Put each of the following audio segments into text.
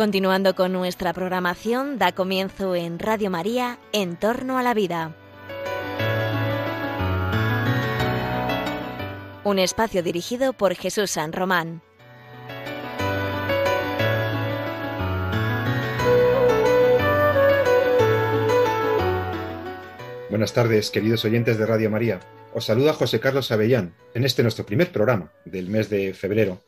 Continuando con nuestra programación, da comienzo en Radio María, En torno a la vida. Un espacio dirigido por Jesús San Román. Buenas tardes, queridos oyentes de Radio María. Os saluda José Carlos Avellán en este nuestro primer programa del mes de febrero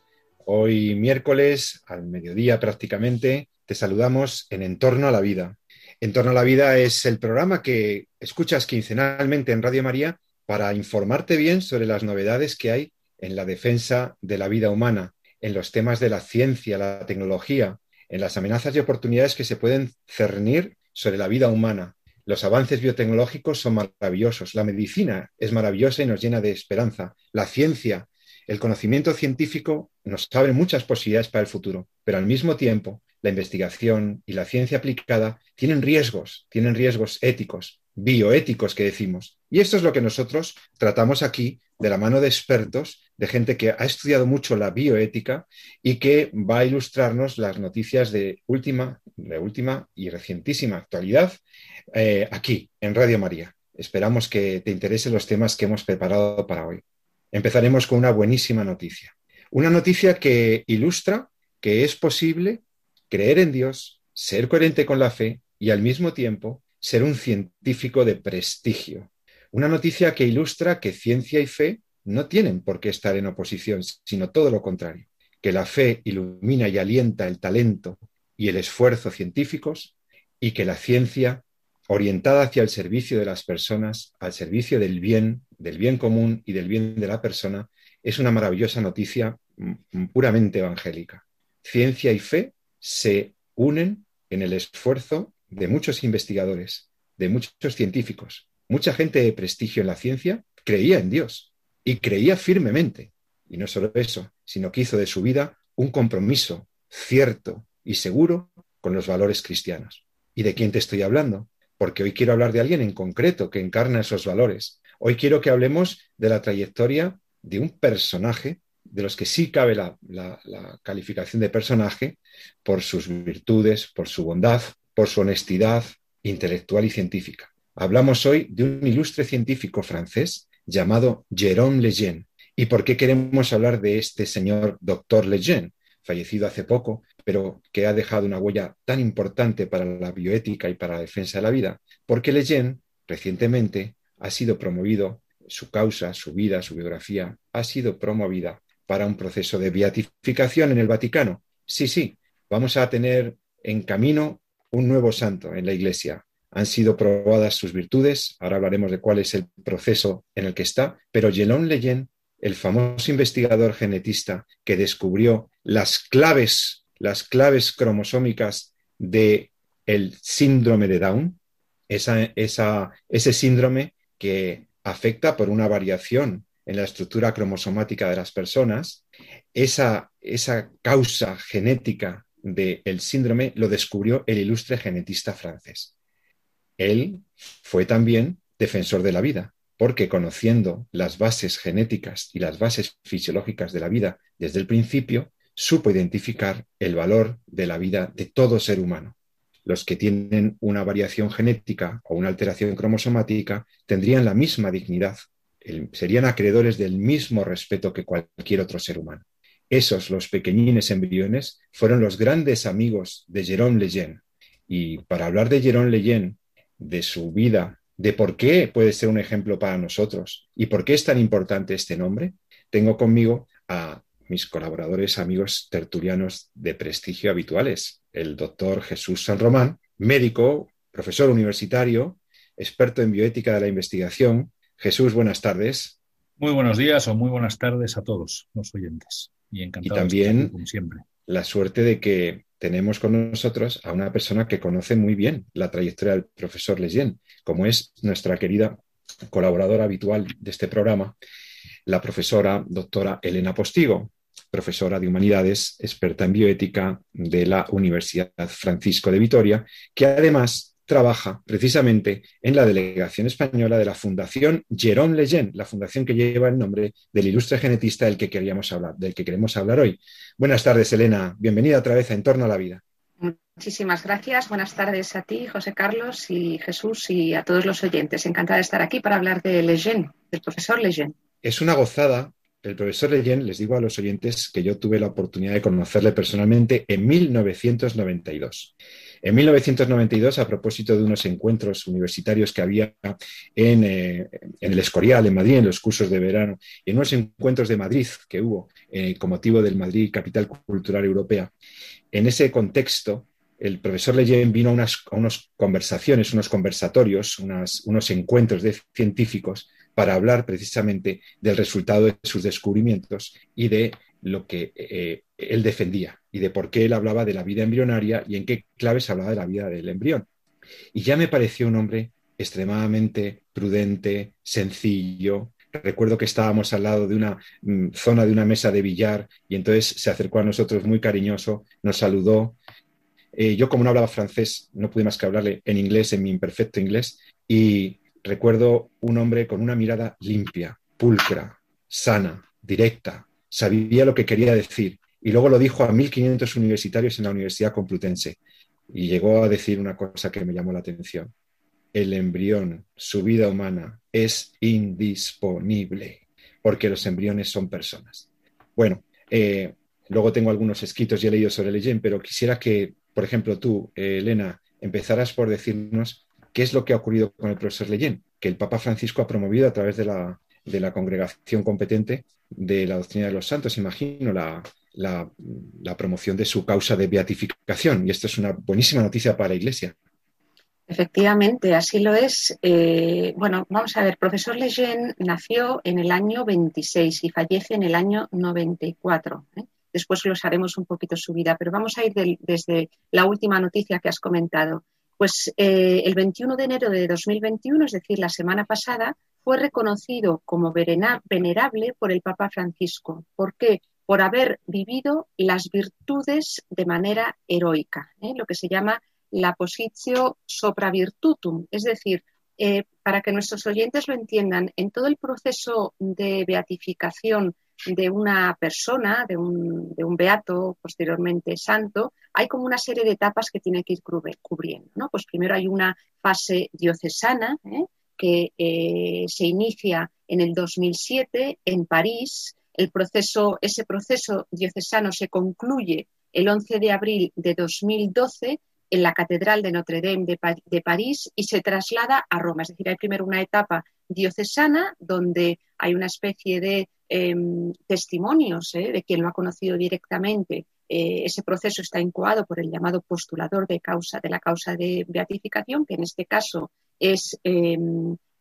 Hoy miércoles, al mediodía prácticamente, te saludamos en Entorno a la Vida. Entorno a la Vida es el programa que escuchas quincenalmente en Radio María para informarte bien sobre las novedades que hay en la defensa de la vida humana, en los temas de la ciencia, la tecnología, en las amenazas y oportunidades que se pueden cernir sobre la vida humana. Los avances biotecnológicos son maravillosos, la medicina es maravillosa y nos llena de esperanza, la ciencia el conocimiento científico nos abre muchas posibilidades para el futuro, pero al mismo tiempo la investigación y la ciencia aplicada tienen riesgos, tienen riesgos éticos, bioéticos que decimos. Y esto es lo que nosotros tratamos aquí de la mano de expertos, de gente que ha estudiado mucho la bioética y que va a ilustrarnos las noticias de última, de última y recientísima actualidad eh, aquí en Radio María. Esperamos que te interesen los temas que hemos preparado para hoy. Empezaremos con una buenísima noticia. Una noticia que ilustra que es posible creer en Dios, ser coherente con la fe y al mismo tiempo ser un científico de prestigio. Una noticia que ilustra que ciencia y fe no tienen por qué estar en oposición, sino todo lo contrario, que la fe ilumina y alienta el talento y el esfuerzo científicos y que la ciencia orientada hacia el servicio de las personas, al servicio del bien, del bien común y del bien de la persona, es una maravillosa noticia puramente evangélica. Ciencia y fe se unen en el esfuerzo de muchos investigadores, de muchos científicos. Mucha gente de prestigio en la ciencia creía en Dios y creía firmemente. Y no solo eso, sino que hizo de su vida un compromiso cierto y seguro con los valores cristianos. ¿Y de quién te estoy hablando? Porque hoy quiero hablar de alguien en concreto que encarna esos valores. Hoy quiero que hablemos de la trayectoria de un personaje, de los que sí cabe la, calificación de personaje, por sus virtudes, por su bondad, por su honestidad intelectual y científica. Hablamos hoy de un ilustre científico francés llamado Jérôme Lejeune. ¿Y por qué queremos hablar de este señor doctor Lejeune? fallecido hace poco, pero que ha dejado una huella tan importante para la bioética y para la defensa de la vida, porque Lejeune recientemente ha sido promovido, su causa, su vida, su biografía, ha sido promovida para un proceso de beatificación en el Vaticano. Sí, sí, vamos a tener en camino un nuevo santo en la Iglesia. Han sido probadas sus virtudes, ahora hablaremos de cuál es el proceso en el que está, pero Gelón Leyen el famoso investigador genetista que descubrió las claves, las claves cromosómicas de el síndrome de Down, ese síndrome que afecta por una variación en la estructura cromosomática de las personas, esa, esa causa genética del síndrome lo descubrió el ilustre genetista francés. Él fue también defensor de la vida, porque conociendo las bases genéticas y las bases fisiológicas de la vida desde el principio, supo identificar el valor de la vida de todo ser humano. Los que tienen una variación genética o una alteración cromosomática tendrían la misma dignidad, serían acreedores del mismo respeto que cualquier otro ser humano. Esos, los pequeñines embriones, fueron los grandes amigos de Jérôme Lejeune. Y para hablar de Jérôme Lejeune, de su vida de por qué puede ser un ejemplo para nosotros y por qué es tan importante este nombre, tengo conmigo a mis colaboradores, amigos tertulianos de prestigio habituales, el doctor Jesús San Román, médico, profesor universitario, experto en bioética de la investigación. Jesús, buenas tardes. Muy buenos días o muy buenas tardes a todos los oyentes. Y encantado también como siempre. la suerte de que tenemos con nosotros a una persona que conoce muy bien la trayectoria del profesor Lejeune, como es nuestra querida colaboradora habitual de este programa, la profesora doctora Elena Postigo, profesora de Humanidades, experta en bioética de la Universidad Francisco de Vitoria, que además trabaja precisamente en la delegación española de la Fundación Jérôme Lejeune, la fundación que lleva el nombre del ilustre genetista del que queríamos hablar, del que queremos hablar hoy. Buenas tardes, Elena. Bienvenida otra vez a En torno a la vida. Muchísimas gracias. Buenas tardes a ti, José Carlos y Jesús y a todos los oyentes. Encantada de estar aquí para hablar de Lejeune, del profesor Lejeune. Es una gozada. El profesor Lejeune, les digo a los oyentes que yo tuve la oportunidad de conocerle personalmente en 1992. En 1992, a propósito de unos encuentros universitarios que había en, eh, el Escorial, en Madrid, en los cursos de verano, y en unos encuentros de Madrid que hubo eh, con motivo del Madrid Capital Cultural Europea, en ese contexto, el profesor Leyen vino a unas, conversaciones, unos conversatorios, unos encuentros de científicos para hablar precisamente del resultado de sus descubrimientos y de lo que eh, él defendía y de por qué él hablaba de la vida embrionaria y en qué claves hablaba de la vida del embrión. Y ya me pareció un hombre extremadamente prudente, sencillo. Recuerdo que estábamos al lado de una mm, zona de una mesa de billar y entonces se acercó a nosotros muy cariñoso, nos saludó eh, yo, como no hablaba francés, no pude más que hablarle en inglés, en mi imperfecto inglés, y recuerdo un hombre con una mirada limpia, pulcra, sana, directa, sabía lo que quería decir, y luego lo dijo a 1.500 universitarios en la Universidad Complutense, y llegó a decir una cosa que me llamó la atención. El embrión, su vida humana, es indisponible, porque los embriones son personas. Bueno, eh, luego tengo algunos escritos y he leído sobre Leyen, pero quisiera que por ejemplo, tú, eh, Elena, empezarás por decirnos qué es lo que ha ocurrido con el profesor Leyen, que el Papa Francisco ha promovido a través de la, congregación competente de la doctrina de los santos, imagino, la, promoción de su causa de beatificación. Y esto es una buenísima noticia para la Iglesia. Efectivamente, así lo es. Eh, bueno, vamos a ver, profesor Leyen nació en el año 26 y fallece en el año 94. ¿eh? Después los haremos un poquito su vida, pero vamos a ir desde la última noticia que has comentado. Pues eh, el 21 de enero de 2021, es decir, la semana pasada, fue reconocido como venerable por el Papa Francisco. ¿Por qué? Por haber vivido las virtudes de manera heroica, ¿eh? lo que se llama la positio sopra virtutum, es decir, eh, para que nuestros oyentes lo entiendan, en todo el proceso de beatificación de una persona, de un, de un, beato, posteriormente santo, hay como una serie de etapas que tiene que ir cubriendo. ¿no? Pues primero hay una fase diocesana ¿eh? que eh, se inicia en el 2007 en París. El proceso, ese proceso diocesano se concluye el 11 de abril de 2012 en la Catedral de Notre Dame de, París y se traslada a Roma. Es decir, hay primero una etapa diocesana donde hay una especie de em, testimonios ¿eh? de quien lo ha conocido directamente. Eh, ese proceso está incoado por el llamado postulador de, causa, de la causa de beatificación, que en este caso es eh,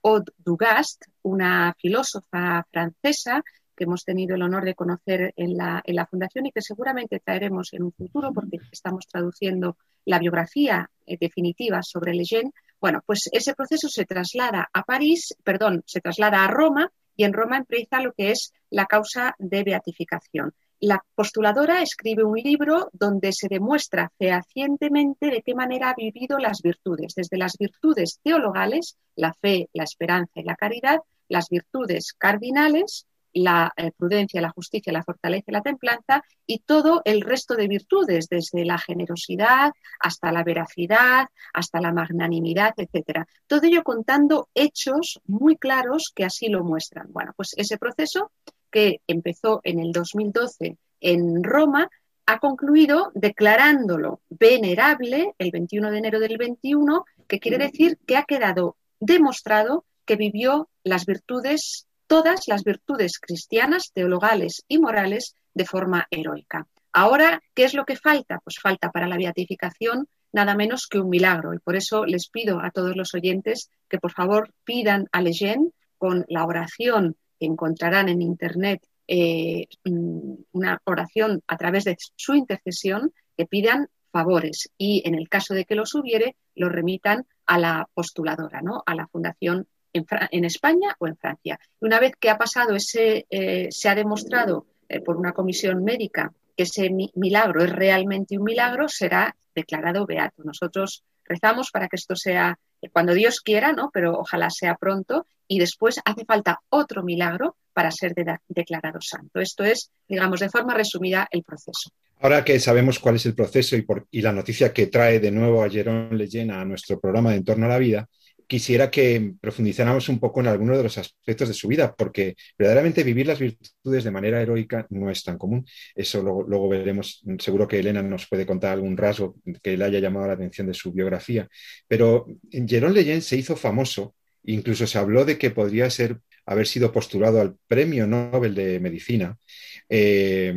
Aude Dugast, una filósofa francesa que hemos tenido el honor de conocer en la, en la Fundación y que seguramente traeremos en un futuro porque estamos traduciendo la biografía eh, definitiva sobre Lejeune. Bueno, pues ese proceso se traslada a París, perdón, se traslada a Roma y en Roma empieza lo que es la causa de beatificación. La postuladora escribe un libro donde se demuestra fehacientemente de qué manera ha vivido las virtudes, desde las virtudes teologales, la fe, la esperanza y la caridad, las virtudes cardinales, la eh, prudencia, la justicia, la fortaleza y la templanza y todo el resto de virtudes, desde la generosidad hasta la veracidad, hasta la magnanimidad, etcétera. Todo ello contando hechos muy claros que así lo muestran. Bueno, pues ese proceso que empezó en el 2012 en Roma ha concluido declarándolo venerable el 21 de enero del 21, que quiere decir que ha quedado demostrado que vivió las virtudes todas las virtudes cristianas, teologales y morales de forma heroica. Ahora, ¿qué es lo que falta? Pues falta para la beatificación nada menos que un milagro. Y por eso les pido a todos los oyentes que por favor pidan a Lejeune con la oración que encontrarán en Internet, eh, mm, una oración a través de su intercesión, que pidan favores y en el caso de que los hubiere, lo remitan a la postuladora, ¿no? a la Fundación en, España o en Francia. Una vez que ha pasado ese, eh, se ha demostrado eh, por una comisión médica que ese milagro es realmente un milagro, será declarado beato. Nosotros rezamos para que esto sea cuando Dios quiera, ¿no? Pero ojalá sea pronto y después hace falta otro milagro para ser declarado santo. Esto es, digamos, de forma resumida el proceso. Ahora que sabemos cuál es el proceso y, por, y la noticia que trae de nuevo a Jerón Leyena a nuestro programa de Entorno a la Vida, quisiera que profundizáramos un poco en algunos de los aspectos de su vida, porque verdaderamente vivir las virtudes de manera heroica no es tan común. Eso luego, veremos, seguro que Elena nos puede contar algún rasgo que le haya llamado la atención de su biografía. Pero Jerón Leyen se hizo famoso, incluso se habló de que podría ser haber sido postulado al Premio Nobel de Medicina eh,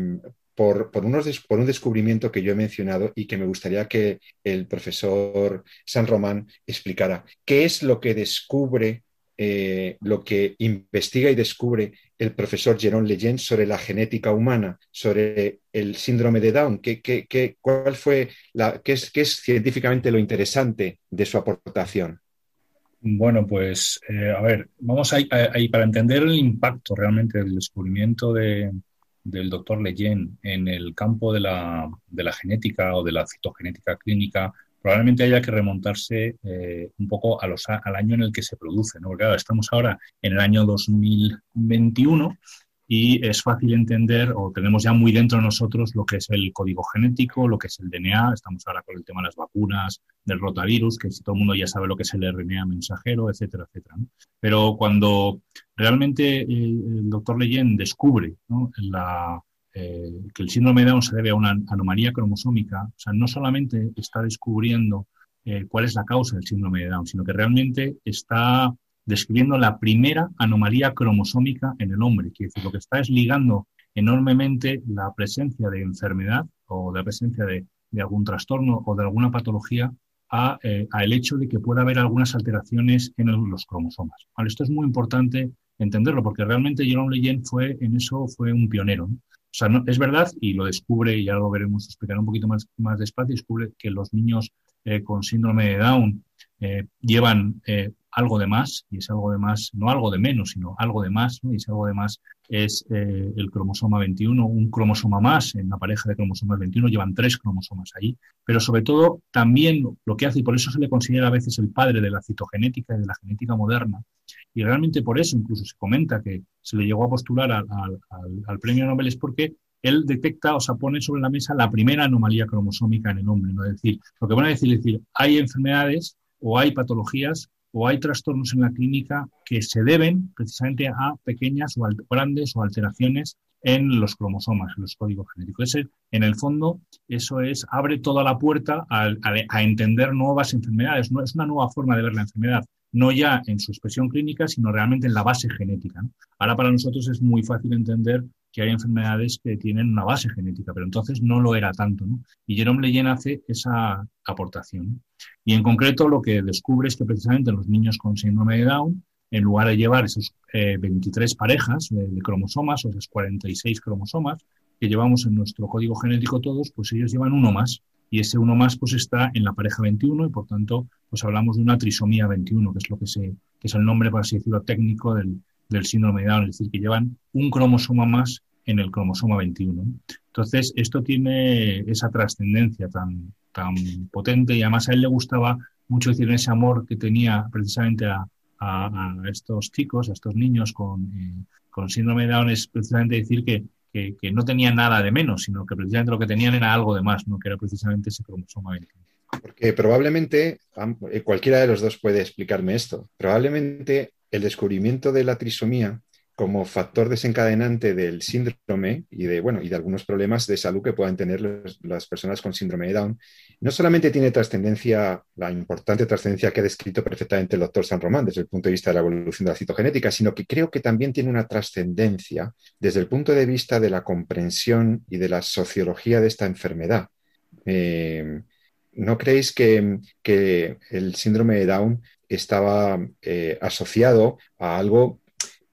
por, un descubrimiento que yo he mencionado y que me gustaría que el profesor San Román explicara. ¿Qué es lo que descubre, eh, lo que investiga y descubre el profesor Jerón Leyen sobre la genética humana, sobre el síndrome de Down? ¿Qué, cuál fue la, qué, es, es científicamente lo interesante de su aportación? Bueno, pues eh, a ver, vamos ahí para entender el impacto realmente del descubrimiento de, del doctor Leyen en el campo de la, de la, genética o de la citogenética clínica, probablemente haya que remontarse eh, un poco a los, al año en el que se produce. ¿no? Porque estamos ahora en el año 2021 y es fácil entender o tenemos ya muy dentro de nosotros lo que es el código genético, lo que es el DNA, estamos ahora con el tema de las vacunas, del rotavirus, que todo el mundo ya sabe lo que es el RNA mensajero, etcétera, etcétera. Pero cuando realmente el, doctor Leyen descubre eh, que el síndrome de Down se debe a una anomalía cromosómica, o sea, no solamente está descubriendo eh, cuál es la causa del síndrome de Down, sino que realmente está describiendo la primera anomalía cromosómica en el hombre. Quiere decir, lo que está es ligando enormemente la presencia de enfermedad o la presencia de, algún trastorno o de alguna patología a, eh, el hecho de que pueda haber algunas alteraciones en los cromosomas. esto es muy importante entenderlo porque realmente Jerome Leyen fue en eso fue un pionero. O sea, es verdad, y lo descubre, y ya lo veremos explicar un poquito más, más despacio, descubre que los niños eh, con síndrome de Down eh, llevan algo de más, y es algo de más, no algo de menos, sino algo de más, y ese algo de más es eh, el cromosoma 21, un cromosoma más en la pareja de cromosomas 21, llevan tres cromosomas ahí, pero sobre todo también lo que hace, y por eso se le considera a veces el padre de la citogenética y de la genética moderna, y realmente por eso incluso se comenta que se le llegó a postular al, premio Nobel, es porque él detecta o se pone sobre la mesa la primera anomalía cromosómica en el hombre. ¿no? Es decir, lo que van a decir es decir, hay enfermedades o hay patologías o hay trastornos en la clínica que se deben precisamente a pequeñas o grandes o alteraciones en los cromosomas, en los códigos genéticos. en el fondo, eso es, abre toda la puerta a, entender nuevas enfermedades. No es una nueva forma de ver la enfermedad, no ya en su expresión clínica, sino realmente en la base genética. Ahora para nosotros es muy fácil entender que hay enfermedades que tienen una base genética, pero entonces no lo era tanto. ¿no? Y Jerome Leyen hace esa aportación. Y en concreto lo que descubre es que precisamente los niños con síndrome de Down, en lugar de llevar esos 23 eh, parejas de, cromosomas o esos 46 cromosomas que llevamos en nuestro código genético todos, pues ellos llevan uno más. Y ese uno más pues está en la pareja 21 y por tanto pues hablamos de una trisomía 21, que es lo que, que es el nombre, por así decirlo, técnico del, del síndrome de Down, es decir, que llevan un cromosoma más en el cromosoma 21. Entonces, esto tiene esa trascendencia tan, tan potente y además a él le gustaba mucho decir ese amor que tenía precisamente a, estos chicos, a estos niños con, eh, con síndrome de Down, es precisamente decir que, que, no tenían nada de menos, sino que precisamente lo que tenían era algo de más, ¿no? que era precisamente ese cromosoma 21. Porque probablemente, eh, cualquiera de los dos puede explicarme esto, probablemente el descubrimiento de la trisomía como factor desencadenante del síndrome y de, algunos problemas de salud que puedan tener las personas con síndrome de Down, no solamente tiene trascendencia, la importante trascendencia que ha descrito perfectamente el doctor San Román desde el punto de vista de la evolución de la citogenética, sino que creo que también tiene una trascendencia desde el punto de vista de la comprensión y de la sociología de esta enfermedad. Eh, ¿No creéis que, el síndrome de Down estaba eh, asociado a algo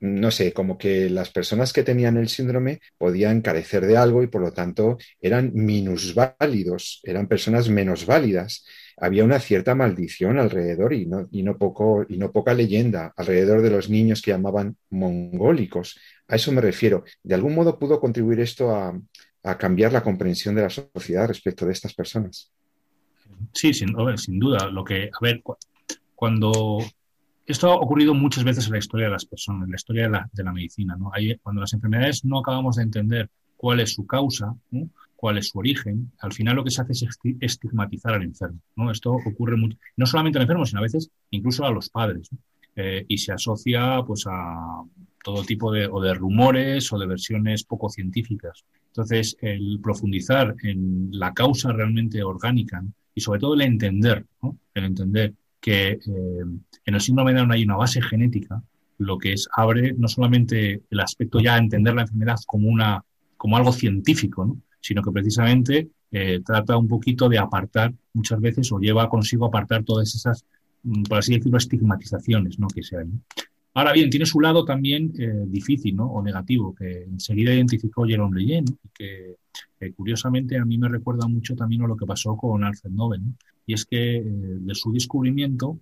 no sé, como que las personas que tenían el síndrome podían carecer de algo y por lo tanto eran minusválidos, eran personas menos válidas. Había una cierta maldición alrededor y no, y no, poco, y no poca leyenda alrededor de los niños que llamaban mongólicos. A eso me refiero. ¿De algún modo pudo contribuir esto a, cambiar la comprensión de la sociedad respecto de estas personas? Sí, sin, sin duda. Lo que, a ver, cuando esto ha ocurrido muchas veces en la historia de las personas, en la historia de la, de la medicina. ¿no? cuando las enfermedades no acabamos de entender cuál es su causa, cuál es su origen, al final lo que se hace es estigmatizar al enfermo. ¿no? Esto ocurre mucho, no solamente al enfermo, sino a veces incluso a los padres. Eh, y se asocia pues, a todo tipo de, o de rumores o de versiones poco científicas. Entonces, el profundizar en la causa realmente orgánica y sobre todo el entender, el entender que eh, en el síndrome de Down hay una base genética, lo que es abre no solamente el aspecto ya a entender la enfermedad como, una, como algo científico, sino que precisamente eh, trata un poquito de apartar muchas veces o lleva consigo apartar todas esas, mm, por así decirlo, estigmatizaciones ¿no? que se hay. Ahora bien, tiene su lado también eh, difícil ¿no? o negativo, que enseguida identificó Jerome Leyen, que curiosamente a mí me recuerda mucho también a lo que pasó con Alfred Nobel, y es que eh, de su descubrimiento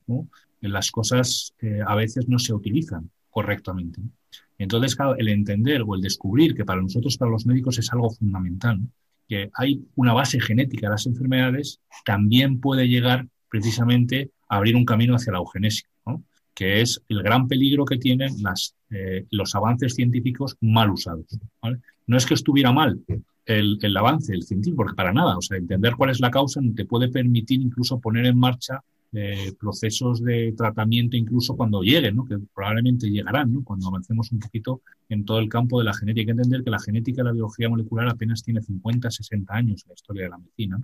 las cosas eh, a veces no se utilizan correctamente. Entonces, el entender o el descubrir que para nosotros, para los médicos, es algo fundamental, que hay una base genética de las enfermedades, también puede llegar precisamente a abrir un camino hacia la eugenesia que es el gran peligro que tienen eh, los avances científicos mal usados. No es que estuviera mal el, el, avance, el científico, porque para nada, o sea, entender cuál es la causa te puede permitir incluso poner en marcha eh, procesos de tratamiento incluso cuando lleguen, ¿no? que probablemente llegarán, ¿no? cuando avancemos un poquito en todo el campo de la genética. Hay que entender que la genética la biología molecular apenas tiene 50, 60 años en la historia de la medicina.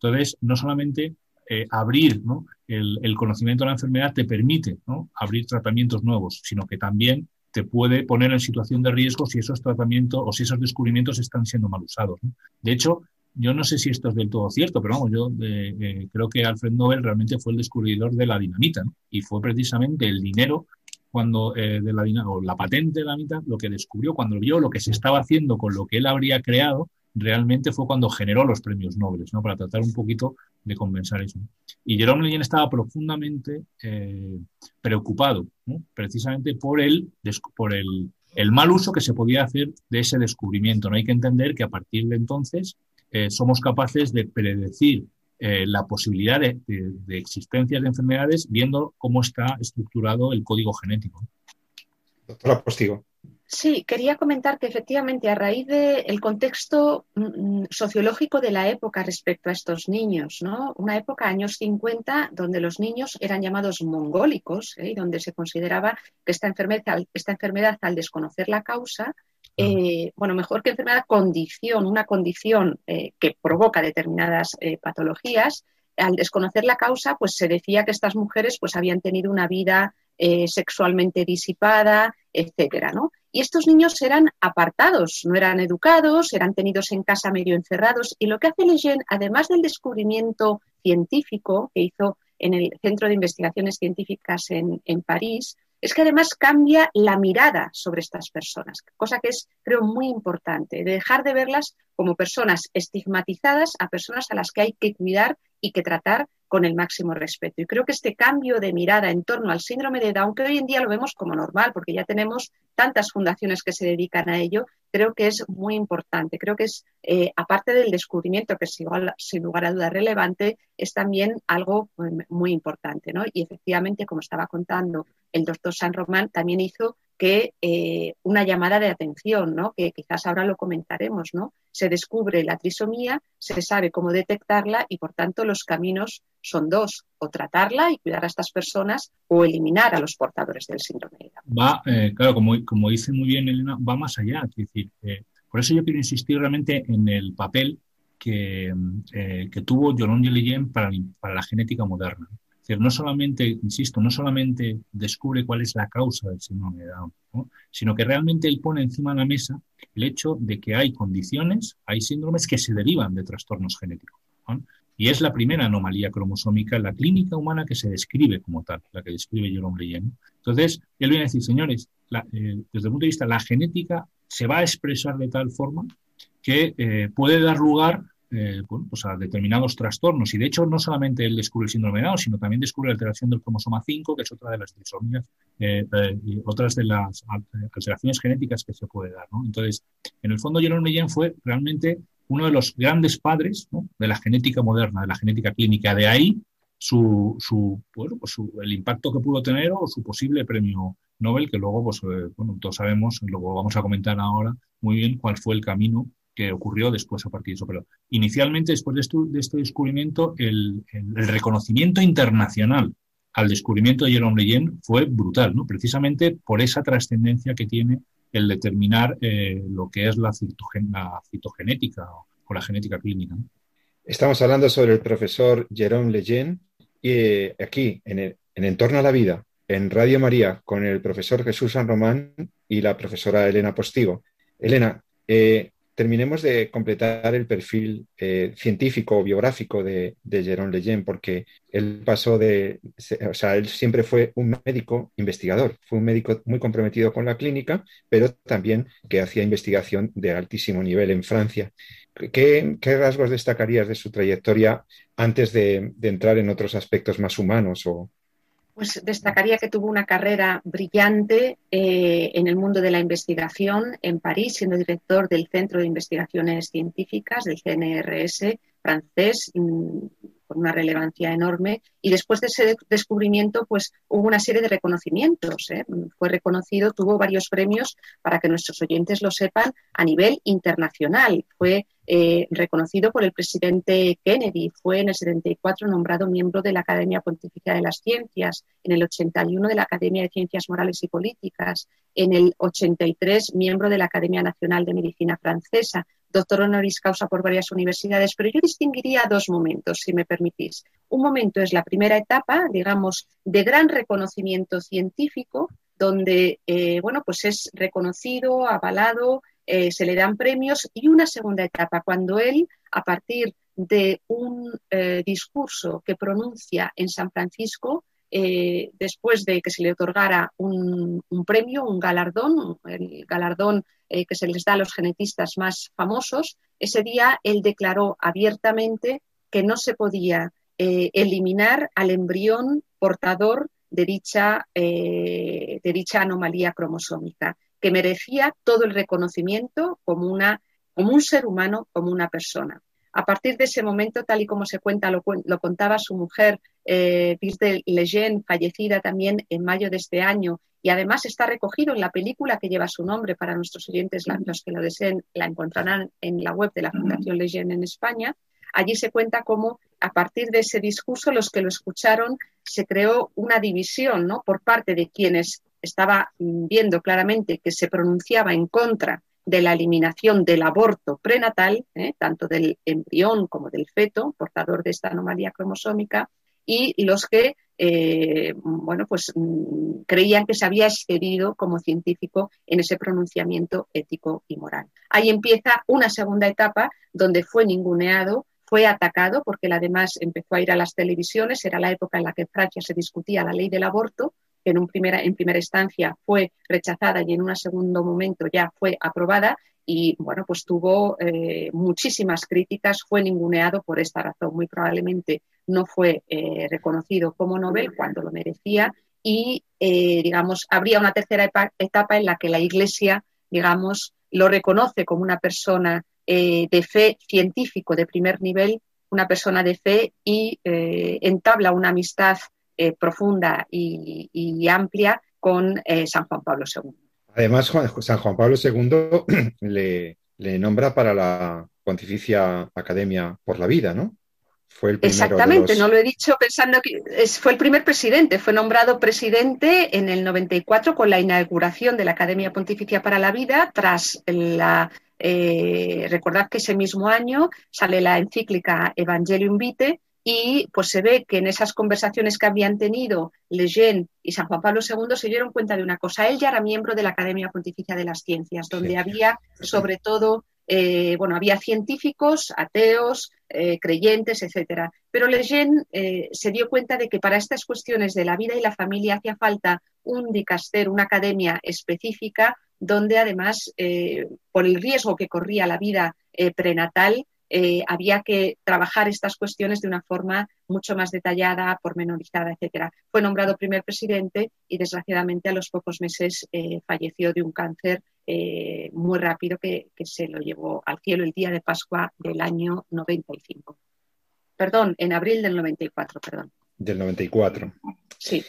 Entonces, no solamente eh, abrir el, conocimiento de la enfermedad te permite abrir tratamientos nuevos, sino que también te puede poner en situación de riesgo si esos tratamientos o si esos descubrimientos están siendo mal usados. De hecho, yo no sé si esto es del todo cierto, pero vamos, yo eh, eh, creo que Alfred Nobel realmente fue el descubridor de la dinamita y fue precisamente el dinero cuando de la o la patente de la dinamita lo que descubrió cuando vio lo que se estaba haciendo con lo que él habría creado realmente fue cuando generó los premios Nobel, ¿no? para tratar un poquito de compensar eso. Y Jerome Leyen estaba profundamente eh, preocupado, precisamente por, el, por el, el, mal uso que se podía hacer de ese descubrimiento. No hay que entender que a partir de entonces eh, somos capaces de predecir eh, la posibilidad de, de, de existencia de enfermedades viendo cómo está estructurado el código genético. Doctora Postigo. Sí, quería comentar que efectivamente a raíz del contexto mm, mm, sociológico de la época respecto a estos niños, ¿no? Una época, años 50, donde los niños eran llamados mongólicos ¿eh? y donde se consideraba que esta enfermedad, esta enfermedad al desconocer la causa, eh, bueno, mejor que enfermedad, condición, una condición eh, que provoca determinadas patologías, al desconocer la causa, pues se decía que estas mujeres pues habían tenido una vida sexualmente disipada, etcétera, ¿no? Y estos niños eran apartados, no eran educados, eran tenidos en casa medio encerrados. Y lo que hace Lejeune, además del descubrimiento científico que hizo en el Centro de Investigaciones Científicas en, en París, es que además cambia la mirada sobre estas personas, cosa que es, creo, muy importante, de dejar de verlas como personas estigmatizadas a personas a las que hay que cuidar y que tratar con el máximo respeto. Y creo que este cambio de mirada en torno al síndrome de Down, que hoy en día lo vemos como normal, porque ya tenemos tantas fundaciones que se dedican a ello, creo que es muy importante. Creo que es, eh, aparte del descubrimiento, que es igual, sin lugar a duda relevante, es también algo muy importante. ¿no? Y efectivamente, como estaba contando el doctor San Román, también hizo que eh, una llamada de atención, ¿no? que quizás ahora lo comentaremos, ¿no? Se descubre la trisomía, se sabe cómo detectarla y por tanto los caminos son dos, o tratarla y cuidar a estas personas o eliminar a los portadores del síndrome de Down. Va, eh, claro, como, como, dice muy bien Elena, va más allá. Es decir, eh, por eso yo quiero insistir realmente en el papel que, que tuvo Yolande Leyen para, para la genética moderna decir, no solamente, insisto, no solamente descubre cuál es la causa del síndrome de Down, sino que realmente él pone encima de la mesa el hecho de que hay condiciones, hay síndromes que se derivan de trastornos genéticos. Y es la primera anomalía cromosómica en la clínica humana que se describe como tal, la que describe Jerome Leyen. Entonces, él viene a decir, señores, eh, desde el punto de vista la genética, se va a expresar de tal forma que eh, puede dar lugar eh, pues a determinados trastornos. Y de hecho, no solamente él descubre el síndrome de Down, sino también descubre la alteración del cromosoma 5, que es otra de las trisomías, eh, eh, y otras de las alteraciones genéticas que se puede dar. Entonces, en el fondo, Jerome Leyen fue realmente uno de los grandes padres de la genética moderna, de la genética clínica. De ahí su, su, bueno, pues el impacto que pudo tener o su posible premio Nobel, que luego, pues, bueno, todos sabemos, luego vamos a comentar ahora muy bien cuál fue el camino que ocurrió después a partir de eso. Pero inicialmente, después de, de este descubrimiento, el, el, reconocimiento internacional al descubrimiento de Jerome Lejeune fue brutal, ¿no? precisamente por esa trascendencia que tiene el determinar eh, lo que es la, la citogenética o, la genética clínica. Estamos hablando sobre el profesor Jerome Lejeune y eh, aquí, en, el, en Entorno a la Vida, en Radio María, con el profesor Jesús San Román y la profesora Elena Postigo. Elena, eh, terminemos de completar el perfil eh, científico o biográfico de, de Jérôme Lejeune, porque él pasó de, o sea, él siempre fue un médico investigador, fue un médico muy comprometido con la clínica, pero también que hacía investigación de altísimo nivel en Francia. ¿Qué, rasgos destacarías de su trayectoria antes de, entrar en otros aspectos más humanos pues destacaría que tuvo una carrera brillante eh, en el mundo de la investigación en París, siendo director del Centro de Investigaciones Científicas del CNRS francés, con una relevancia enorme. Y después de ese descubrimiento, pues hubo una serie de reconocimientos. ¿eh? Fue reconocido, tuvo varios premios, para que nuestros oyentes lo sepan, a nivel internacional. Fue eh, reconocido por el presidente Kennedy. Fue en el 74 nombrado miembro de la Academia Pontificia de las Ciencias, en el 81 de la Academia de Ciencias Morales y Políticas, en el 83 miembro de la Academia Nacional de Medicina Francesa doctor honoris causa por varias universidades, pero yo distinguiría dos momentos, si me permitís. Un momento es la primera etapa, digamos, de gran reconocimiento científico, donde, eh, bueno, pues es reconocido, avalado, eh, se le dan premios, y una segunda etapa, cuando él, a partir de un eh, discurso que pronuncia en San Francisco, después de que se le otorgara un, premio, un galardón, el galardón eh, que se les da a los genetistas más famosos, ese día él declaró abiertamente que no se podía eh, eliminar al embrión portador de dicha, eh, anomalía cromosómica, que merecía todo el reconocimiento como un ser humano, como una persona. A partir de ese momento, tal y como se cuenta, lo, contaba su mujer, eh, Lejeune, fallecida también en mayo de este año, y además está recogido en la película que lleva su nombre para nuestros oyentes, los que lo deseen, la encontrarán en la web de la Fundación Lejeune en España. Allí se cuenta cómo a partir de ese discurso los que lo escucharon se creó una división ¿no? por parte de quienes estaba viendo claramente que se pronunciaba en contra de la eliminación del aborto prenatal, ¿eh? tanto del embrión como del feto, portador de esta anomalía cromosómica, y los que eh, bueno, pues mm, creían que se había excedido como científico en ese pronunciamiento ético y moral. Ahí empieza una segunda etapa donde fue ninguneado, fue atacado, porque él además empezó a ir a las televisiones, era la época en la que en Francia se discutía la ley del aborto, que en, primera, en primera instancia fue rechazada y en un segundo momento ya fue aprobada y bueno, pues tuvo eh, muchísimas críticas, fue ninguneado por esta razón. Muy probablemente no fue eh, reconocido como Nobel cuando lo merecía y, eh, digamos, habría una tercera etapa en la que la Iglesia, digamos, lo reconoce como una persona de fe científico de primer nivel, una persona de fe y entabla una amistad profunda y, amplia con San Juan Pablo II. Además, San Juan Pablo II le, nombra para la Pontificia Academia por la Vida, ¿no? Fue el Exactamente, no lo he dicho pensando que fue el primer presidente, fue nombrado presidente en el 94 con la inauguración de la Academia Pontificia para la Vida, tras la eh, recordad que ese mismo año sale la encíclica Evangelium Vitae, y pues se ve que en esas conversaciones que habían tenido Lejeune y San Juan Pablo II se dieron cuenta de una cosa. Él ya era miembro de la Academia Pontificia de las Ciencias, donde había sobre todo, eh, bueno, había científicos, ateos, eh, creyentes, etcétera. Pero Lejeune eh, se dio cuenta de que para estas cuestiones de la vida y la familia hacía falta un dicaster, una academia específica, donde además, por el riesgo que corría la vida prenatal, eh, había que trabajar estas cuestiones de una forma mucho más detallada, pormenorizada, etcétera. Fue nombrado primer presidente y desgraciadamente a los pocos meses eh, falleció de un cáncer eh, muy rápido que, se lo llevó al cielo el día de Pascua del año 95. Perdón, en abril del 94, perdón. Del 94. Sí.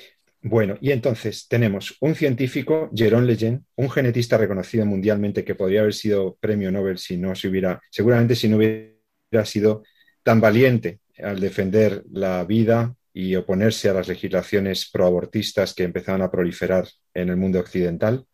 Bueno, y entonces tenemos un científico, Jérôme Lejeune, un genetista reconocido mundialmente que podría haber sido premio Nobel si no se hubiera, seguramente si no hubiera sido tan valiente al defender la vida y oponerse a las legislaciones proabortistas que empezaban a proliferar en el mundo occidental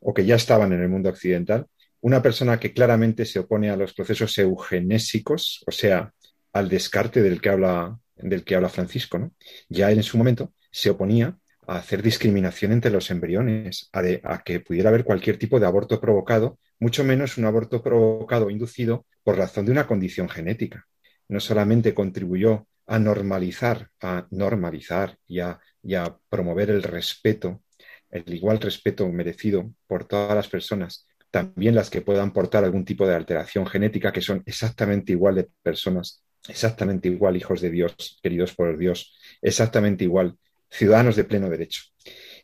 o que ya estaban en el mundo occidental. Una persona que claramente se opone a los procesos eugenésicos, o sea, al descarte del que habla, del que habla Francisco. ¿no? Ya en su momento se oponía a hacer discriminación entre los embriones, a, que pudiera haber cualquier tipo de aborto provocado, mucho menos un aborto provocado o inducido por razón de una condición genética. No solamente contribuyó a normalizar, a normalizar y a, y a promover el respeto, el igual respeto merecido por todas las personas, también las que puedan portar algún tipo de alteración genética, que son exactamente igual de personas, exactamente igual hijos de Dios, queridos por Dios, exactamente igual ciudadanos de pleno derecho.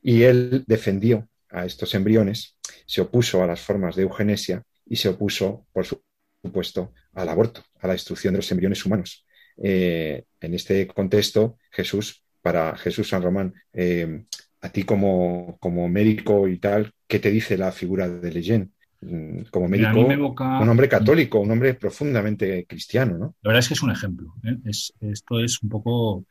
Y él defendió a estos embriones, se opuso a las formas de eugenesia y se opuso, por supuesto, al aborto, a la destrucción de los embriones humanos. Eh, en este contexto, Jesús, para Jesús San Román, eh, a ti como, como, médico y tal, ¿qué te dice la figura de Leyen? Mm, como médico, un hombre católico, un hombre profundamente cristiano, ¿no? La verdad es que es un ejemplo. ¿eh? Es, esto es un poco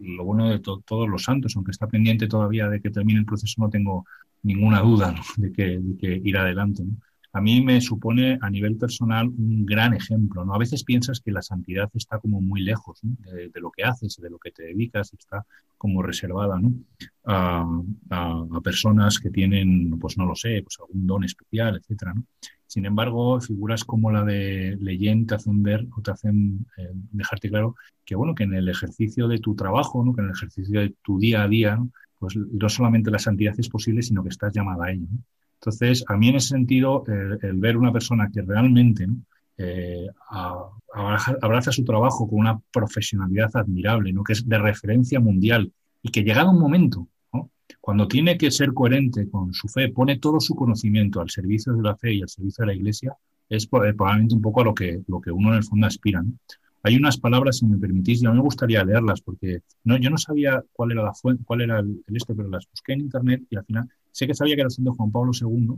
lo bueno de todos los santos, aunque está pendiente todavía de que termine el proceso, no tengo ninguna duda de, que, de, que, ir adelante. ¿no? A mí me supone a nivel personal un gran ejemplo. ¿no? A veces piensas que la santidad está como muy lejos de, lo que haces, de lo que te dedicas, está como reservada ¿no? a, personas que tienen, pues no lo sé, pues algún don especial, etc. ¿no? Sin embargo, figuras como la de Leyen te hacen ver o te hacen eh, dejarte claro que, bueno, que en el ejercicio de tu trabajo, ¿no? que en el ejercicio de tu día a día, pues no solamente la santidad es posible, sino que estás llamada a ello. Entonces, a mí en ese sentido, el, ver una persona que realmente eh, abraza, su trabajo con una profesionalidad admirable, ¿no? que es de referencia mundial y que llegado un momento, cuando tiene que ser coherente con su fe, pone todo su conocimiento al servicio de la fe y al servicio de la Iglesia, es probablemente un poco a lo que, uno en el fondo aspira. Hay unas palabras, si me permitís, y a mí me gustaría leerlas porque no, yo no sabía cuál era la fuente, cuál era el, este, pero las busqué en internet y al final sé que sabía que era de Juan Pablo II,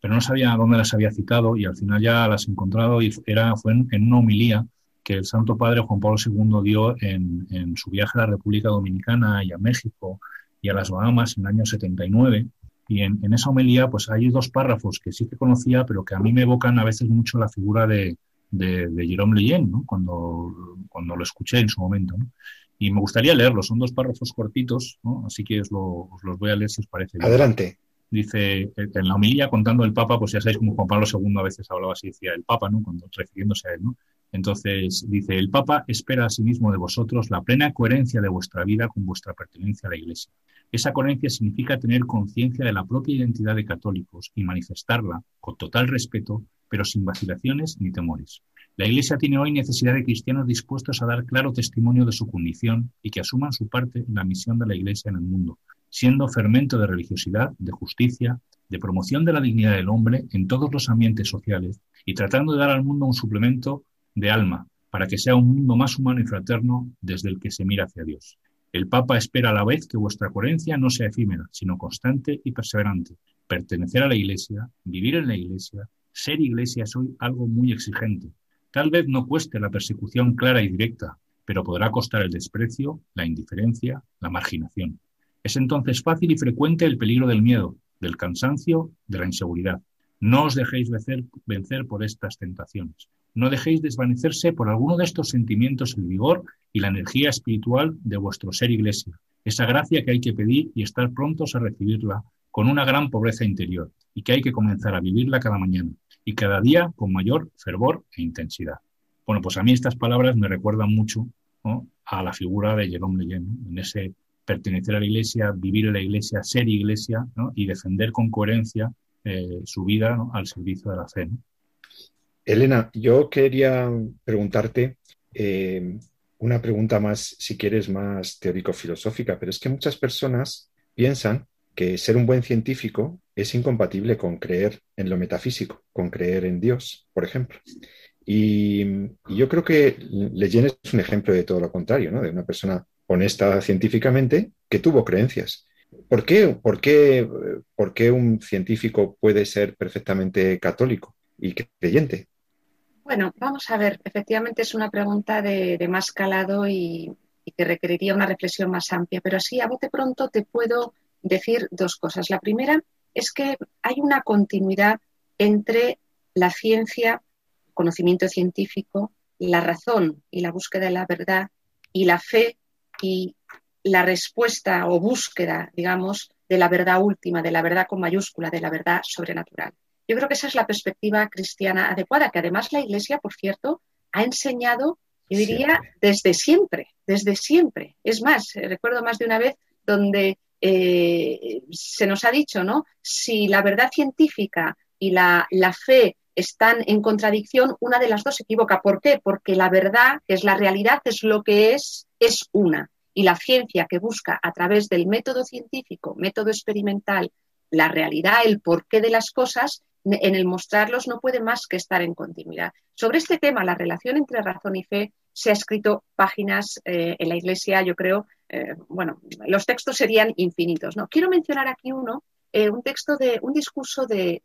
pero no sabía dónde las había citado y al final ya las he encontrado y era, fue en, una homilía que el Santo Padre Juan Pablo II dio en, su viaje a la República Dominicana y a México y a las Bahamas en el año 79. Y en, en esa homilía pues hay dos párrafos que sí que conocía, pero que a mí me evocan a veces mucho la figura de, de, de Jerome Leyen, cuando, cuando lo escuché en su momento. Y me gustaría leerlos, son dos párrafos cortitos, ¿no? así que os, los voy a leer si os parece. Bien. Adelante. Dice, en la homilía contando el Papa, pues ya sabéis como Juan Pablo II a veces hablaba así, decía el Papa, ¿no? Cuando refiriéndose a él, ¿no? Entonces dice, el Papa espera a sí mismo de vosotros la plena coherencia de vuestra vida con vuestra pertenencia a la Iglesia. Esa coherencia significa tener conciencia de la propia identidad de católicos y manifestarla con total respeto pero sin vacilaciones ni temores. La Iglesia tiene hoy necesidad de cristianos dispuestos a dar claro testimonio de su condición y que asuman su parte en la misión de la Iglesia en el mundo, siendo fermento de religiosidad, de justicia, de promoción de la dignidad del hombre en todos los ambientes sociales y tratando de dar al mundo un suplemento de alma para que sea un mundo más humano y fraterno desde el que se mira hacia Dios. El Papa espera a la vez que vuestra coherencia no sea efímera, sino constante y perseverante. Pertenecer a la Iglesia, vivir en la Iglesia, ser iglesia es hoy algo muy exigente. Tal vez no cueste la persecución clara y directa, pero podrá costar el desprecio, la indiferencia, la marginación. Es entonces fácil y frecuente el peligro del miedo, del cansancio, de la inseguridad. No os dejéis vencer, por estas tentaciones. No dejéis desvanecerse por alguno de estos sentimientos el vigor y la energía espiritual de vuestro ser iglesia, esa gracia que hay que pedir y estar prontos a recibirla con una gran pobreza interior y que hay que comenzar a vivirla cada mañana y cada día con mayor fervor e intensidad. Bueno, pues a mí estas palabras me recuerdan mucho a la figura de Jerome Leyen, en ese pertenecer a la iglesia, vivir en la iglesia, ser iglesia y defender con coherencia eh, su vida al servicio de la fe. Elena, yo quería preguntarte eh, una pregunta más, si quieres, más teórico-filosófica, pero es que muchas personas piensan que ser un buen científico es incompatible con creer en lo metafísico, con creer en Dios, por ejemplo. Y, yo creo que Leyen es un ejemplo de todo lo contrario, ¿no? de una persona honesta científicamente que tuvo creencias. ¿Por qué, por, qué, ¿Por qué un científico puede ser perfectamente católico y creyente? Bueno, vamos a ver, efectivamente es una pregunta de, más calado y, que requeriría una reflexión más amplia, pero así a bote pronto te puedo decir dos cosas. La primera es que hay una continuidad entre la ciencia, conocimiento científico, la razón y la búsqueda de la verdad y la fe y la respuesta o búsqueda, digamos, de la verdad última, de la verdad con mayúscula, de la verdad sobrenatural. Yo creo que esa es la perspectiva cristiana adecuada, que además la Iglesia, por cierto, ha enseñado, yo diría, desde siempre, desde siempre. Es más, recuerdo más de una vez donde eh, se nos ha dicho, ¿no? Si la verdad científica y la, fe están en contradicción, una de las dos se equivoca. ¿Por qué? Porque la verdad, que es la realidad, es lo que es, es una. Y la ciencia que busca a través del método científico, método experimental, la realidad, el porqué de las cosas, en el mostrarlos no puede más que estar en continuidad. Sobre este tema, la relación entre razón y fe, se ha escrito páginas eh, en la Iglesia, yo creo, eh, bueno, los textos serían infinitos. ¿no? Quiero mencionar aquí uno, eh, un texto de un discurso de,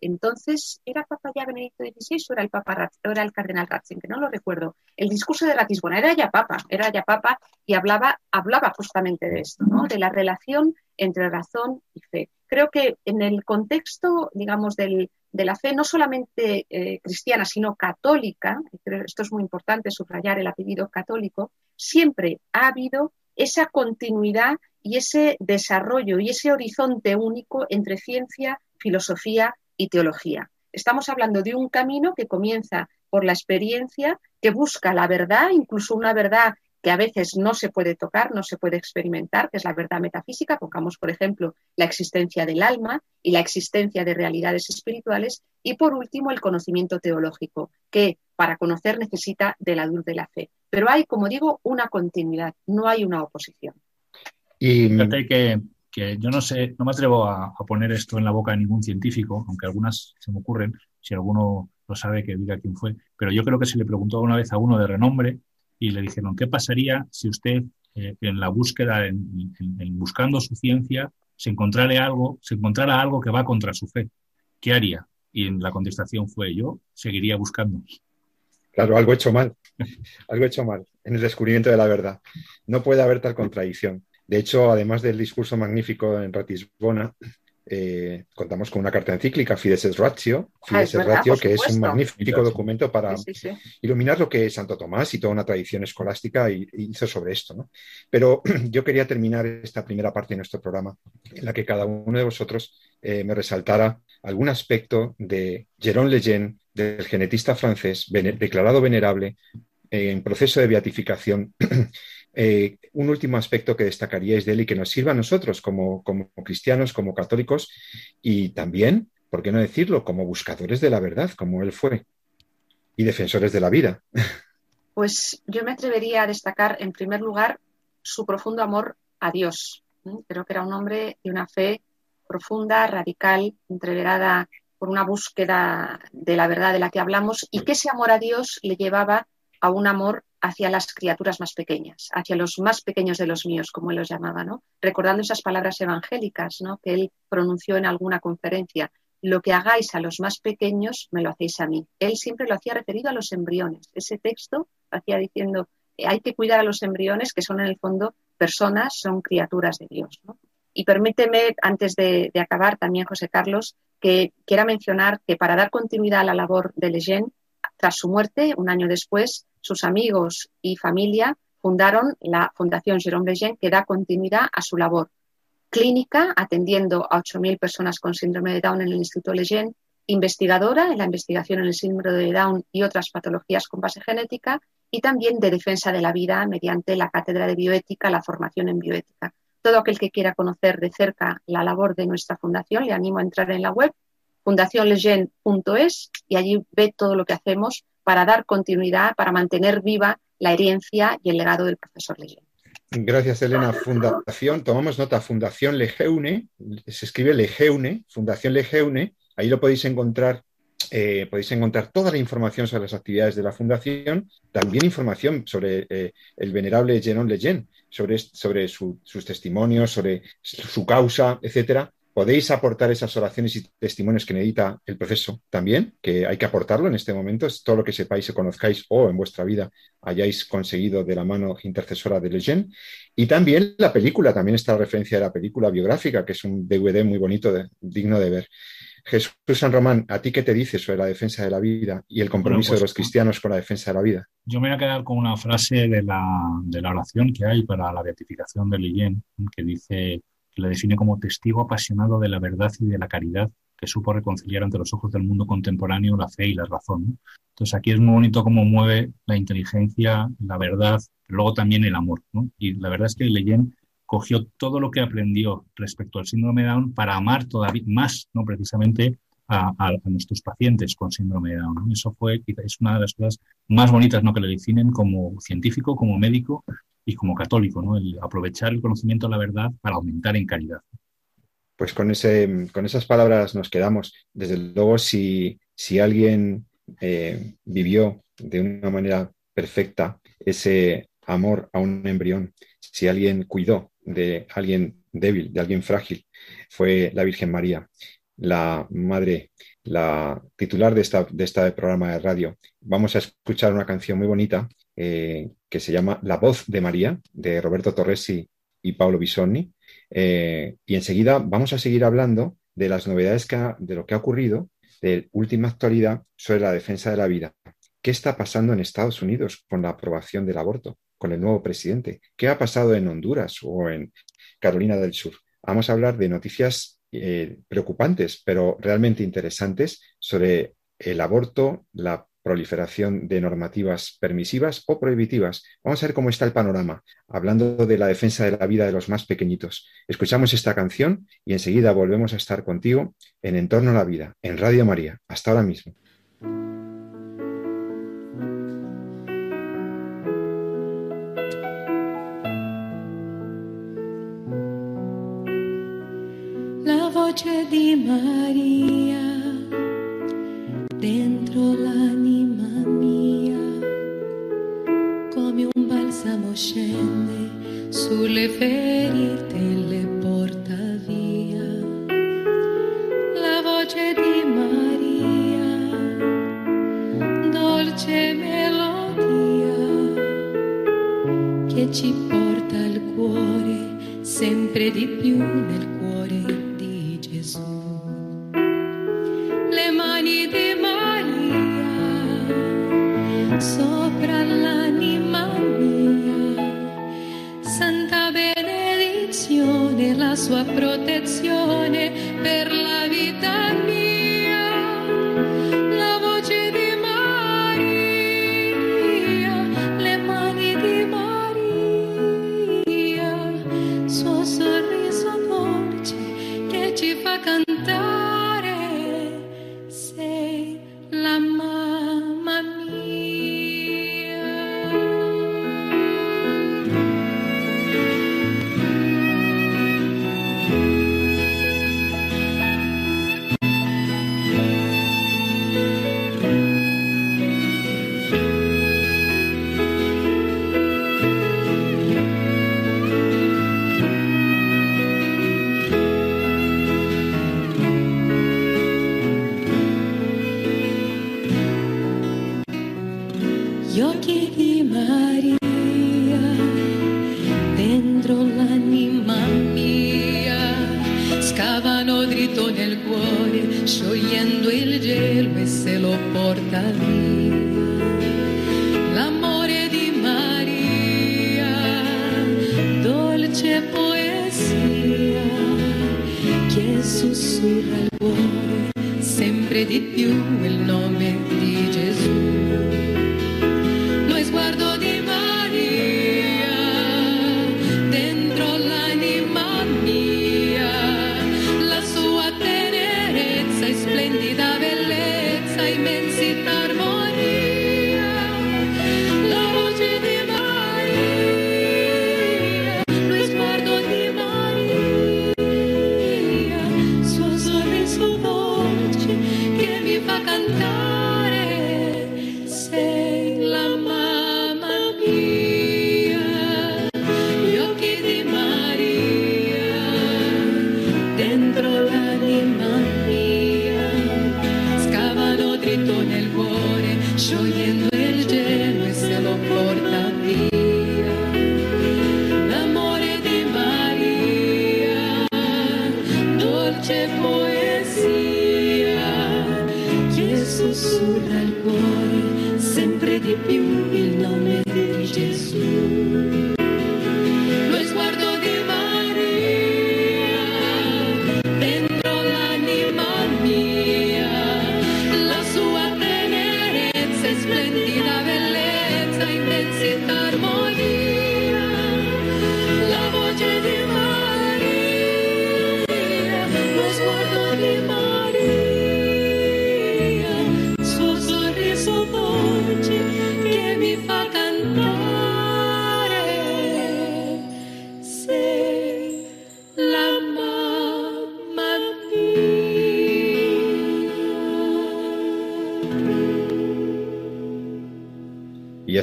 entonces, ¿era Papa ya Benedicto XVI o era el Papa era el Cardenal Ratzinger? No lo recuerdo. El discurso de Ratisbona era ya Papa, era ya Papa y hablaba, hablaba justamente de esto, ¿no? de la relación entre razón y fe. Creo que en el contexto, digamos, del, de la fe no solamente eh, cristiana, sino católica, esto es muy importante subrayar el apellido católico, siempre ha habido esa continuidad y ese desarrollo y ese horizonte único entre ciencia, filosofía y teología. Estamos hablando de un camino que comienza por la experiencia, que busca la verdad, incluso una verdad que a veces no se puede tocar, no se puede experimentar, que es la verdad metafísica. Pongamos, por ejemplo, la existencia del alma y la existencia de realidades espirituales. Y por último, el conocimiento teológico, que para conocer necesita de la luz de la fe. Pero hay, como digo, una continuidad, no hay una oposición. Y fíjate que, que yo no sé, no me atrevo a, a, poner esto en la boca de ningún científico, aunque algunas se me ocurren, si alguno lo sabe que diga quién fue, pero yo creo que se le preguntó alguna vez a uno de renombre y le dijeron, ¿qué pasaría si usted eh, en la búsqueda, en, buscando su ciencia, se encontrara algo, se encontrara algo que va contra su fe? ¿Qué haría? Y la contestación fue, yo seguiría buscando. Claro, algo hecho mal, algo hecho mal en el descubrimiento de la verdad. No puede haber tal contradicción. De hecho, además del discurso magnífico en Ratisbona, eh, contamos con una carta encíclica, Fides et Ratio, ah, Ratio, que es un magnífico documento para iluminar lo que Santo Tomás y toda una tradición escolástica hizo sobre esto. Pero yo quería terminar esta primera parte de nuestro programa en la que cada uno de vosotros eh, me resaltara algún aspecto de Jérôme Lejeune, del genetista francés, declarado venerable, eh, en proceso de beatificación Eh, un último aspecto que destacaríais de él y que nos sirva a nosotros como, cristianos, como católicos y también, ¿por qué no decirlo?, como buscadores de la verdad, como él fue, y defensores de la vida. Pues yo me atrevería a destacar, en primer lugar, su profundo amor a Dios. Creo que era un hombre de una fe profunda, radical, entreverada por una búsqueda de la verdad de la que hablamos y que ese amor a Dios le llevaba a un amor hacia las criaturas más pequeñas, hacia los más pequeños de los míos, como él los llamaba, ¿no? Recordando esas palabras evangélicas, ¿no? Que él pronunció en alguna conferencia. Lo que hagáis a los más pequeños, me lo hacéis a mí. Él siempre lo hacía referido a los embriones. Ese texto hacía diciendo, eh, hay que cuidar a los embriones, que son en el fondo personas, son criaturas de Dios, Y permíteme, antes de, acabar también, José Carlos, que quiera mencionar que para dar continuidad a la labor de Lejeune, tras su muerte, un año después, sus amigos y familia fundaron la Fundación Jérôme Lejeune, que da continuidad a su labor clínica, atendiendo a 8.000 personas con síndrome de Down en el Instituto Lejeune, investigadora en la investigación en el síndrome de Down y otras patologías con base genética, y también de defensa de la vida mediante la cátedra de bioética, la formación en bioética. Todo aquel que quiera conocer de cerca la labor de nuestra fundación, le animo a entrar en la web fundacionlejeune.es y allí ve todo lo que hacemos para dar continuidad, para mantener viva la herencia y el legado del profesor Lejeune. Gracias, Elena. Fundación, tomamos nota, Fundación Lejeune, se escribe Lejeune, Fundación Lejeune, ahí lo podéis encontrar. Eh, podéis encontrar toda la información sobre las actividades de la Fundación, también información sobre eh, el venerable Genon Leyen, sobre, sobre sus testimonios, sobre su causa, etcétera podéis aportar esas oraciones y testimonios que necesita el proceso también, que hay que aportarlo en este momento, es todo lo que sepáis y conozcáis o en vuestra vida hayáis conseguido de la mano intercesora de Leyen. Y también la película, también está la referencia de la película biográfica, que es un DVD muy bonito, digno de ver. Jesús San Román, ¿a ti qué te dice sobre la defensa de la vida y el compromiso de pues, los cristianos con la defensa de la vida? Yo me voy a quedar con una frase de la, de la oración que hay para la beatificación de Leyen, que dice que la define como testigo apasionado de la verdad y de la caridad, que supo reconciliar ante los ojos del mundo contemporáneo la fe y la razón. Entonces aquí es muy bonito cómo mueve la inteligencia, la verdad, luego también el amor. Y la verdad es que Leyen cogió todo lo que aprendió respecto al síndrome de Down para amar todavía más, ¿no? precisamente a, nuestros pacientes con síndrome de Down. Eso fue, es una de las cosas más bonitas ¿no? que le definen como científico, como médico y como católico, ¿no? El aprovechar el conocimiento de la verdad para aumentar en calidad. Pues con, ese, con esas palabras nos quedamos. Desde luego, si, si alguien eh, vivió de una manera perfecta ese amor a un embrión, si alguien cuidó de alguien débil, de alguien frágil, fue la Virgen María, la madre, la titular de, esta, de este programa de radio. Vamos a escuchar una canción muy bonita eh, que se llama La voz de María, de Roberto Torresi y Paolo Bisonni. Eh, y enseguida vamos a seguir hablando de las novedades que de lo que ha ocurrido, de última actualidad sobre la defensa de la vida. ¿Qué está pasando en Estados Unidos con la aprobación del aborto, con el nuevo presidente? ¿Qué ha pasado en Honduras o en Carolina del Sur? Vamos a hablar de noticias eh, preocupantes, pero realmente interesantes sobre el aborto, la proliferación de normativas permisivas o prohibitivas. Vamos a ver cómo está el panorama, hablando de la defensa de la vida de los más pequeñitos. Escuchamos esta canción y enseguida volvemos a estar contigo en Entorno a la Vida, en Radio María. Hasta ahora mismo. La voce de María dentro l'anima scende sulle ferite e le porta via. La voce di Maria, dolce melodia, che ci porta al cuore sempre di più nel cuore di Gesù. Le mani di sopra l'anima sua protezione per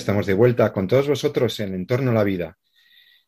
estamos de vuelta con todos vosotros en Entorno a la Vida.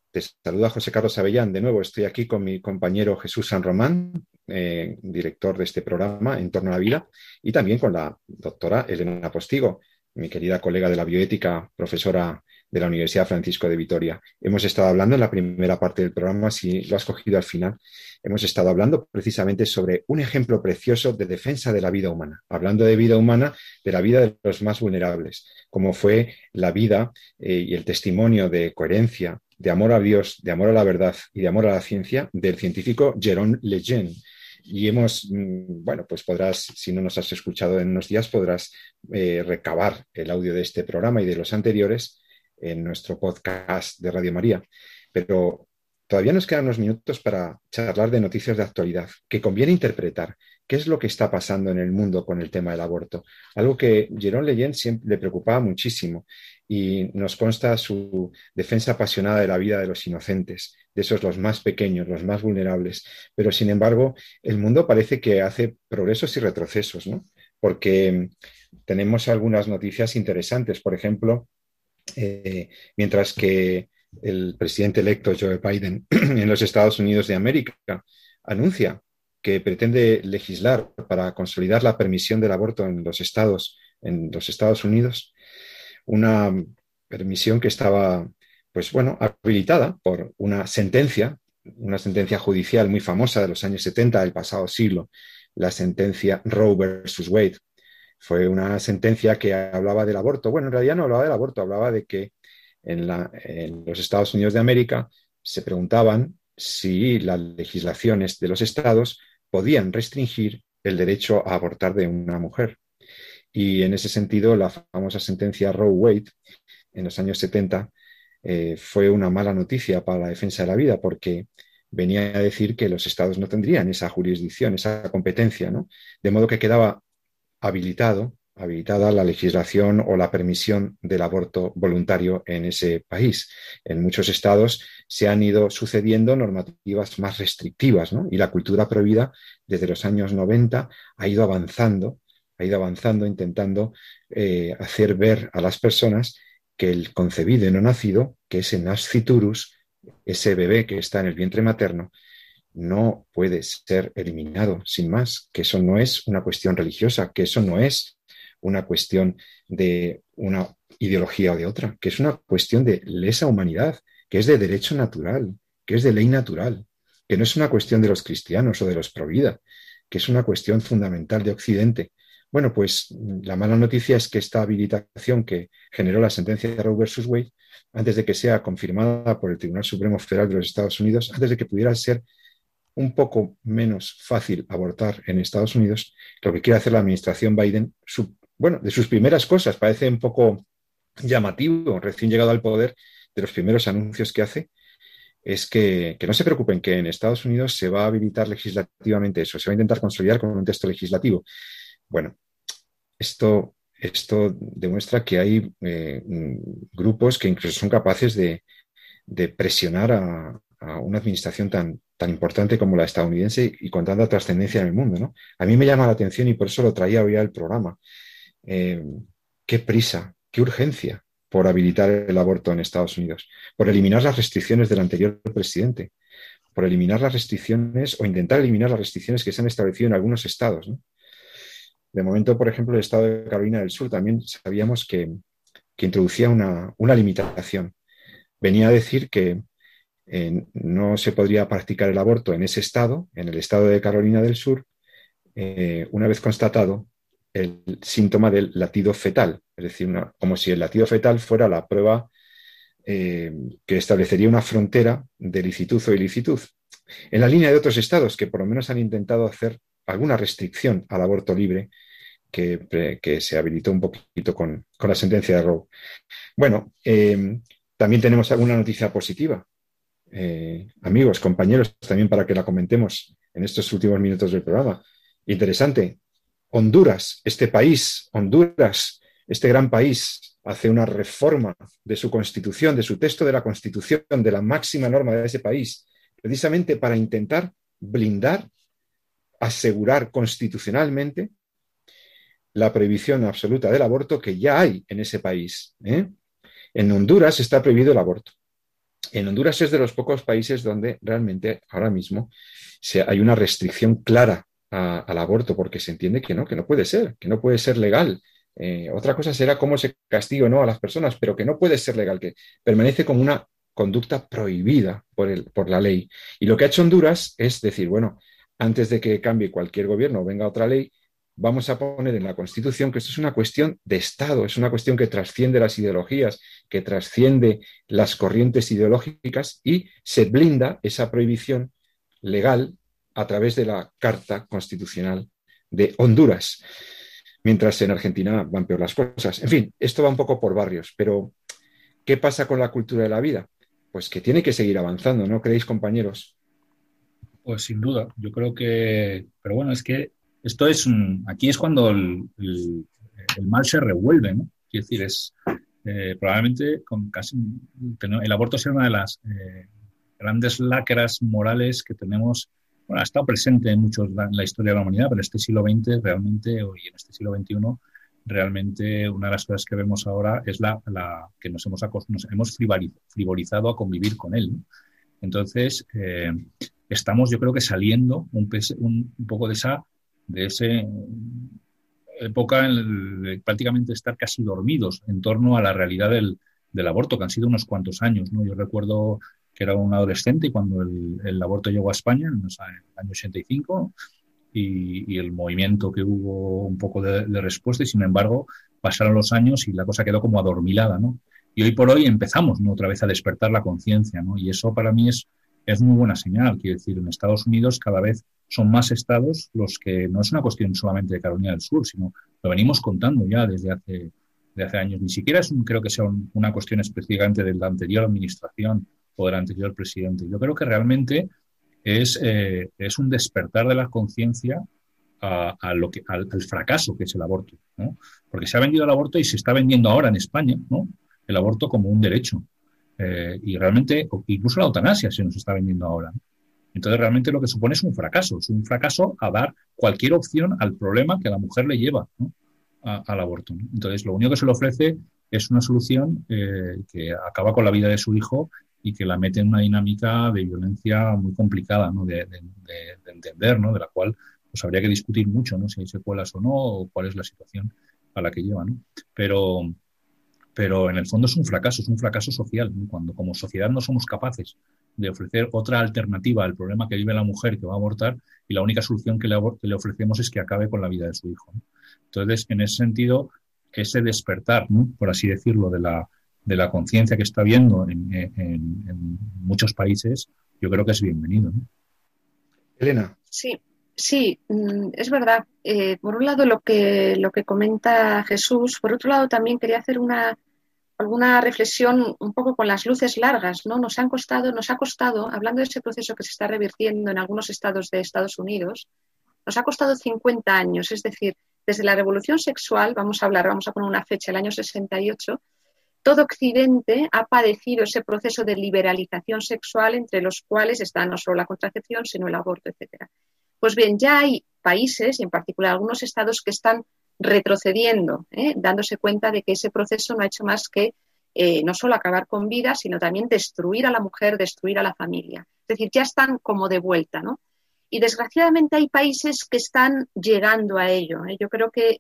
Te saluda José Carlos Avellán. De nuevo estoy aquí con mi compañero Jesús San Román, eh, director de este programa Entorno a la Vida, y también con la doctora Elena Postigo, mi querida colega de la bioética, profesora de la Universidad Francisco de Vitoria. Hemos estado hablando en la primera parte del programa, si lo has cogido al final, hemos estado hablando precisamente sobre un ejemplo precioso de defensa de la vida humana, hablando de vida humana, de la vida de los más vulnerables, como fue la vida eh, y el testimonio de coherencia, de amor a Dios, de amor a la verdad y de amor a la ciencia del científico Jérôme Lejeune y hemos, mm, bueno, pues podrás, si no nos has escuchado en unos días, podrás eh, recabar el audio de este programa y de los anteriores en nuestro podcast de Radio María. Pero todavía nos quedan unos minutos para charlar de noticias de actualidad que conviene interpretar. ¿Qué es lo que está pasando en el mundo con el tema del aborto? Algo que Jerón Leyen siempre le preocupaba muchísimo y nos consta su defensa apasionada de la vida de los inocentes, de esos los más pequeños, los más vulnerables. Pero sin embargo, el mundo parece que hace progresos y retrocesos, ¿no? Porque tenemos algunas noticias interesantes. Por ejemplo, eh, mientras que el presidente electo Joe Biden en los Estados Unidos de América anuncia que pretende legislar para consolidar la permisión del aborto en los estados, en los Estados Unidos, una permisión que estaba, pues bueno, habilitada por una sentencia, una sentencia judicial muy famosa de los años 70 del pasado siglo, la sentencia Roe versus Wade, fue una sentencia que hablaba del aborto. Bueno, en realidad no hablaba del aborto, hablaba de que en, los Estados Unidos de América se preguntaban si las legislaciones de los estados podían restringir el derecho a abortar de una mujer. Y en ese sentido, la famosa sentencia Roe Wade en los años 70 eh, fue una mala noticia para la defensa de la vida porque venía a decir que los estados no tendrían esa jurisdicción, esa competencia, ¿no? De modo que quedaba habilitado, habilitada la legislación o la permisión del aborto voluntario en ese país. En muchos estados se han ido sucediendo normativas más restrictivas. Y la cultura prohibida desde los años 90 ha ido avanzando, ha ido avanzando, intentando eh, hacer ver a las personas que el concebido y no nacido, que ese nasciturus, ese bebé que está en el vientre materno, no puede ser eliminado sin más, que eso no es una cuestión religiosa, que eso no es una cuestión de una ideología o de otra, que es una cuestión de lesa humanidad, que es de derecho natural, que es de ley natural, que no es una cuestión de los cristianos o de los pro vida, que es una cuestión fundamental de Occidente. Bueno, pues la mala noticia es que esta habilitación que generó la sentencia de Roe versus Wade, antes de que sea confirmada por el Tribunal Supremo Federal de los Estados Unidos, antes de que pudiera ser un poco menos fácil abortar en Estados Unidos, lo que quiere hacer la administración Biden, bueno, de sus primeras cosas, parece un poco llamativo, recién llegado al poder, de los primeros anuncios que hace, es que, no se preocupen, que en Estados Unidos se va a habilitar legislativamente eso, se va a intentar consolidar con un texto legislativo. Bueno, esto, esto demuestra que hay eh, grupos que incluso son capaces de, presionar a, a, una administración tan, tan importante como la estadounidense y con tanta trascendencia en el mundo. ¿no? A mí me llama la atención y por eso lo traía hoy al programa. Eh, qué prisa, qué urgencia por habilitar el aborto en Estados Unidos, por eliminar las restricciones del anterior presidente, por eliminar las restricciones o intentar eliminar las restricciones que se han establecido en algunos estados. De momento, por ejemplo, el estado de Carolina del Sur también sabíamos que, introducía una, una limitación. Venía a decir que no se podría practicar el aborto en ese estado, en el estado de Carolina del Sur, eh, una vez constatado el síntoma del latido fetal, es decir, como si el latido fetal fuera la prueba eh, que establecería una frontera de licitud o ilicitud. En la línea de otros estados que por lo menos han intentado hacer alguna restricción al aborto libre, que, se habilitó un poquito con, la sentencia de Roe. Bueno, eh, también tenemos alguna noticia positiva. Eh, amigos, compañeros, también para que la comentemos en estos últimos minutos del programa. Interesante. Honduras, este país, Honduras, este gran país, hace una reforma de su constitución, de su texto de la constitución, de la máxima norma de ese país, precisamente para intentar blindar, asegurar constitucionalmente la prohibición absoluta del aborto que ya hay en ese país. ¿eh? En Honduras está prohibido el aborto. En Honduras es de los pocos países donde realmente ahora mismo hay una restricción clara al aborto porque se entiende que no, que no puede ser, que no puede ser legal. Eh, otra cosa será cómo se castiga o no a las personas, pero que no puede ser legal, que permanece como una conducta prohibida por, el, por la ley. Y lo que ha hecho Honduras es decir, bueno, antes de que cambie cualquier gobierno o venga otra ley, vamos a poner en la Constitución que esto es una cuestión de Estado, es una cuestión que trasciende las ideologías, que trasciende las corrientes ideológicas y se blinda esa prohibición legal a través de la Carta Constitucional de Honduras. Mientras en Argentina van peor las cosas. En fin, esto va un poco por barrios, pero ¿qué pasa con la cultura de la vida? Pues que tiene que seguir avanzando, ¿no creéis, compañeros? Pues sin duda, yo creo que, pero bueno, es que esto es, aquí es cuando el, mal se revuelve, ¿no? Quiero decir, es eh, probablemente con casi, el aborto sea una de las eh, grandes lacras morales que tenemos, bueno, ha estado presente en muchos en la historia de la humanidad, pero este siglo XX realmente, y en este siglo XXI, realmente una de las cosas que vemos ahora es la, que nos hemos, nos hemos frivolizado a convivir con él. Entonces, eh, estamos yo creo que saliendo un, un poco de esa de esa época en prácticamente estar casi dormidos en torno a la realidad del, aborto, que han sido unos cuantos años. ¿no? Yo recuerdo que era un adolescente cuando el, aborto llegó a España, en el año 85, y, el movimiento que hubo un poco de, respuesta, y sin embargo pasaron los años y la cosa quedó como adormilada. ¿no? Y hoy por hoy empezamos ¿no? otra vez a despertar la conciencia, ¿no? y eso para mí es, es muy buena señal. Quiero decir, en Estados Unidos cada vez son más estados los que no es una cuestión solamente de Carolina del Sur, sino lo venimos contando ya desde hace, hace años. Ni siquiera es creo que sea una cuestión específicamente de la anterior administración o del anterior presidente. Yo creo que realmente es, eh, es un despertar de la conciencia a, lo que, al, fracaso que es el aborto. Porque se ha vendido el aborto y se está vendiendo ahora en España ¿no? el aborto como un derecho. Eh, y realmente, incluso la eutanasia se nos está vendiendo ahora. Entonces, realmente lo que supone es un fracaso, es un fracaso a dar cualquier opción al problema que la mujer le lleva al aborto. Entonces, lo único que se le ofrece es una solución eh, que acaba con la vida de su hijo y que la mete en una dinámica de violencia muy complicada de, entender, ¿no? de la cual pues, habría que discutir mucho ¿no? si hay secuelas o no, o cuál es la situación a la que lleva. ¿no? Pero, pero en el fondo es un fracaso, es un fracaso social. Cuando como sociedad no somos capaces de ofrecer otra alternativa al problema que vive la mujer que va a abortar y la única solución que le, le ofrecemos es que acabe con la vida de su hijo. Entonces, en ese sentido, ese despertar, por así decirlo, de la, de la conciencia que está habiendo en, muchos países, yo creo que es bienvenido. Elena. Sí, sí, mm, es verdad. Eh, por un lado, lo que, lo que comenta Jesús, por otro lado, también quería hacer una, alguna reflexión un poco con las luces largas, ¿no? Nos han costado, nos ha costado, hablando de ese proceso que se está revirtiendo en algunos estados de Estados Unidos, nos ha costado 50 años, es decir, desde la revolución sexual, vamos a hablar, vamos a poner una fecha, el año 68, todo Occidente ha padecido ese proceso de liberalización sexual entre los cuales está no solo la contracepción, sino el aborto, etc. Pues bien, ya hay países, y en particular algunos estados, que están retrocediendo, ¿eh? dándose cuenta de que ese proceso no ha hecho más que eh, no solo acabar con vida, sino también destruir a la mujer, destruir a la familia. Es decir, ya están como de vuelta, ¿no? Y desgraciadamente hay países que están llegando a ello. ¿eh? Yo creo que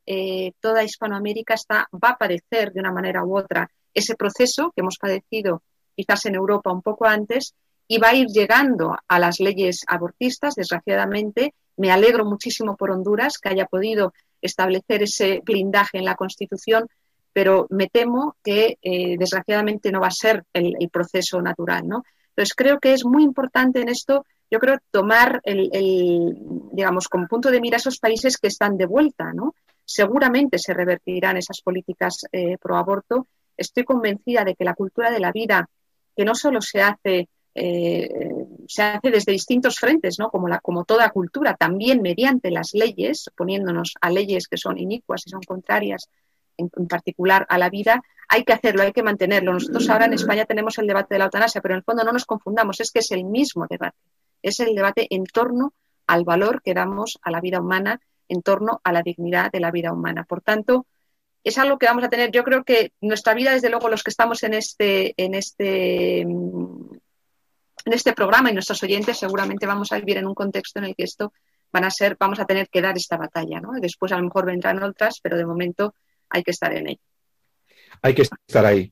toda Hispanoamérica está, va a padecer de una manera u otra ese proceso que hemos padecido quizás en Europa un poco antes y va a ir llegando a las leyes abortistas, desgraciadamente. Me alegro muchísimo por Honduras que haya podido establecer ese blindaje en la Constitución, pero me temo que eh, desgraciadamente no va a ser el, proceso natural, ¿no? Entonces creo que es muy importante en esto, yo creo, tomar el, digamos, como punto de mira esos países que están de vuelta, ¿no? Seguramente se revertirán esas políticas eh, pro aborto. Estoy convencida de que la cultura de la vida, que no solo se hace eh, se hace desde distintos frentes, ¿no? como, la, como toda cultura, también mediante las leyes, poniéndonos a leyes que son inicuas y son contrarias en, particular a la vida, hay que hacerlo, hay que mantenerlo. Nosotros ahora en España tenemos el debate de la eutanasia, pero en el fondo no nos confundamos, es que es el mismo debate, es el debate en torno al valor que damos a la vida humana, en torno a la dignidad de la vida humana. Por tanto, es algo que vamos a tener. Yo creo que nuestra vida, desde luego, los que estamos en este, en este, mm, en este programa y nuestros oyentes, seguramente vamos a vivir en un contexto en el que esto van a ser, vamos a tener que dar esta batalla, ¿no? Después a lo mejor vendrán otras, pero de momento hay que estar en ello. Hay que estar ahí,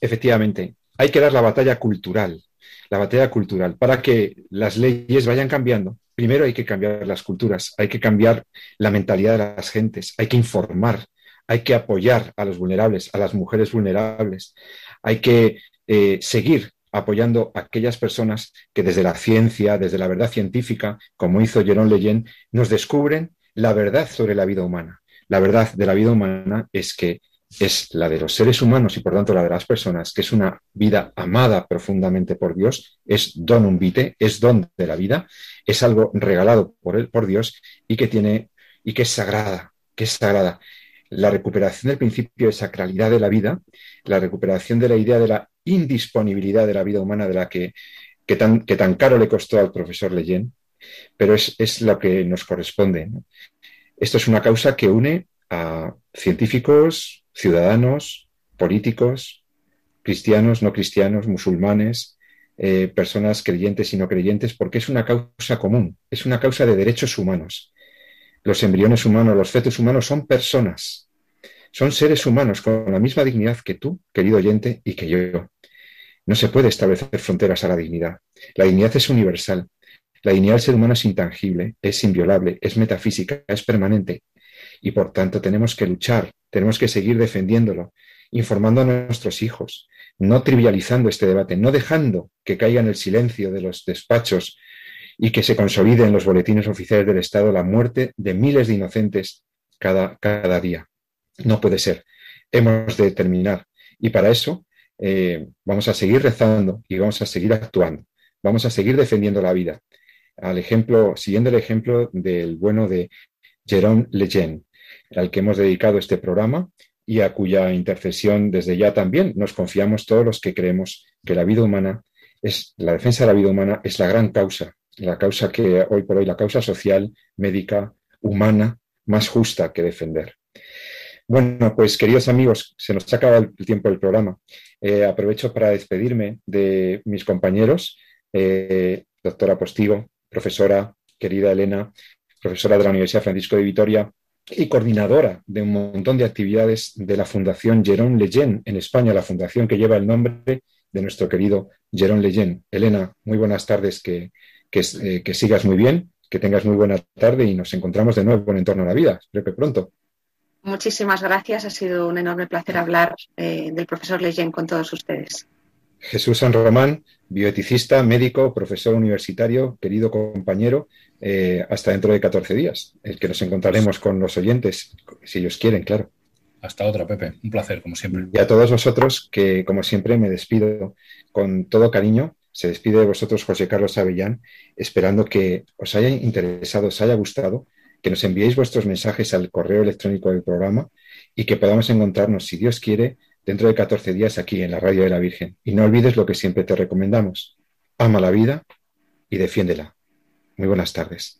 efectivamente. Hay que dar la batalla cultural, la batalla cultural, para que las leyes vayan cambiando. Primero hay que cambiar las culturas, hay que cambiar la mentalidad de las gentes, hay que informar, hay que apoyar a los vulnerables, a las mujeres vulnerables, hay que eh, seguir apoyando a aquellas personas que desde la ciencia, desde la verdad científica, como hizo Jerón Leyen, nos descubren la verdad sobre la vida humana. La verdad de la vida humana es que es la de los seres humanos y por tanto la de las personas, que es una vida amada profundamente por Dios, es donum vitae, es don de la vida, es algo regalado por él, por Dios y que tiene y que es sagrada, que es sagrada la recuperación del principio de sacralidad de la vida, la recuperación de la idea de la indisponibilidad de la vida humana de la que, tan, que tan, caro le costó al profesor Leyen, pero es, lo que nos corresponde. Esto es una causa que une a científicos, ciudadanos, políticos, cristianos, no cristianos, musulmanes, eh, personas creyentes y no creyentes, porque es una causa común, es una causa de derechos humanos. Los embriones humanos, los fetos humanos son personas, son seres humanos con la misma dignidad que tú, querido oyente, y que yo. No se puede establecer fronteras a la dignidad. La dignidad es universal. La dignidad del ser humano es intangible, es inviolable, es metafísica, es permanente. Y por tanto tenemos que luchar, tenemos que seguir defendiéndolo, informando a nuestros hijos, no trivializando este debate, no dejando que caiga en el silencio de los despachos y que se consolide en los boletines oficiales del Estado la muerte de miles de inocentes cada, cada día. No puede ser. Hemos de terminar. Y para eso eh, vamos a seguir rezando y vamos a seguir actuando. Vamos a seguir defendiendo la vida. Al ejemplo, siguiendo el ejemplo del bueno de Jérôme Lejeune, al que hemos dedicado este programa y a cuya intercesión desde ya también nos confiamos todos los que creemos que la vida humana es la defensa de la vida humana es la gran causa la causa que hoy por hoy, la causa social, médica, humana, más justa que defender. Bueno, pues queridos amigos, se nos ha acabado el tiempo del programa. Eh, aprovecho para despedirme de mis compañeros, eh, doctora Postigo, profesora, querida Elena, profesora de la Universidad Francisco de Vitoria y coordinadora de un montón de actividades de la Fundación Jerón Leyen en España, la fundación que lleva el nombre de nuestro querido Jerón Leyen. Elena, muy buenas tardes, que eh, que, sigas muy bien, que tengas muy buena tarde y nos encontramos de nuevo en Entorno a la Vida. Espero que pronto. Muchísimas gracias. Ha sido un enorme placer hablar eh, del profesor Leyen con todos ustedes. Jesús San Román, bioeticista, médico, profesor universitario, querido compañero, eh, hasta dentro de 14 días, el que nos encontraremos con los oyentes, si ellos quieren, claro. Hasta otra, Pepe. Un placer, como siempre. Y a todos vosotros, que como siempre me despido con todo cariño se despide de vosotros José Carlos Avellán, esperando que os haya interesado, os haya gustado, que nos enviéis vuestros mensajes al correo electrónico del programa y que podamos encontrarnos, si Dios quiere, dentro de 14 días aquí en la Radio de la Virgen. Y no olvides lo que siempre te recomendamos. Ama la vida y defiéndela. Muy buenas tardes.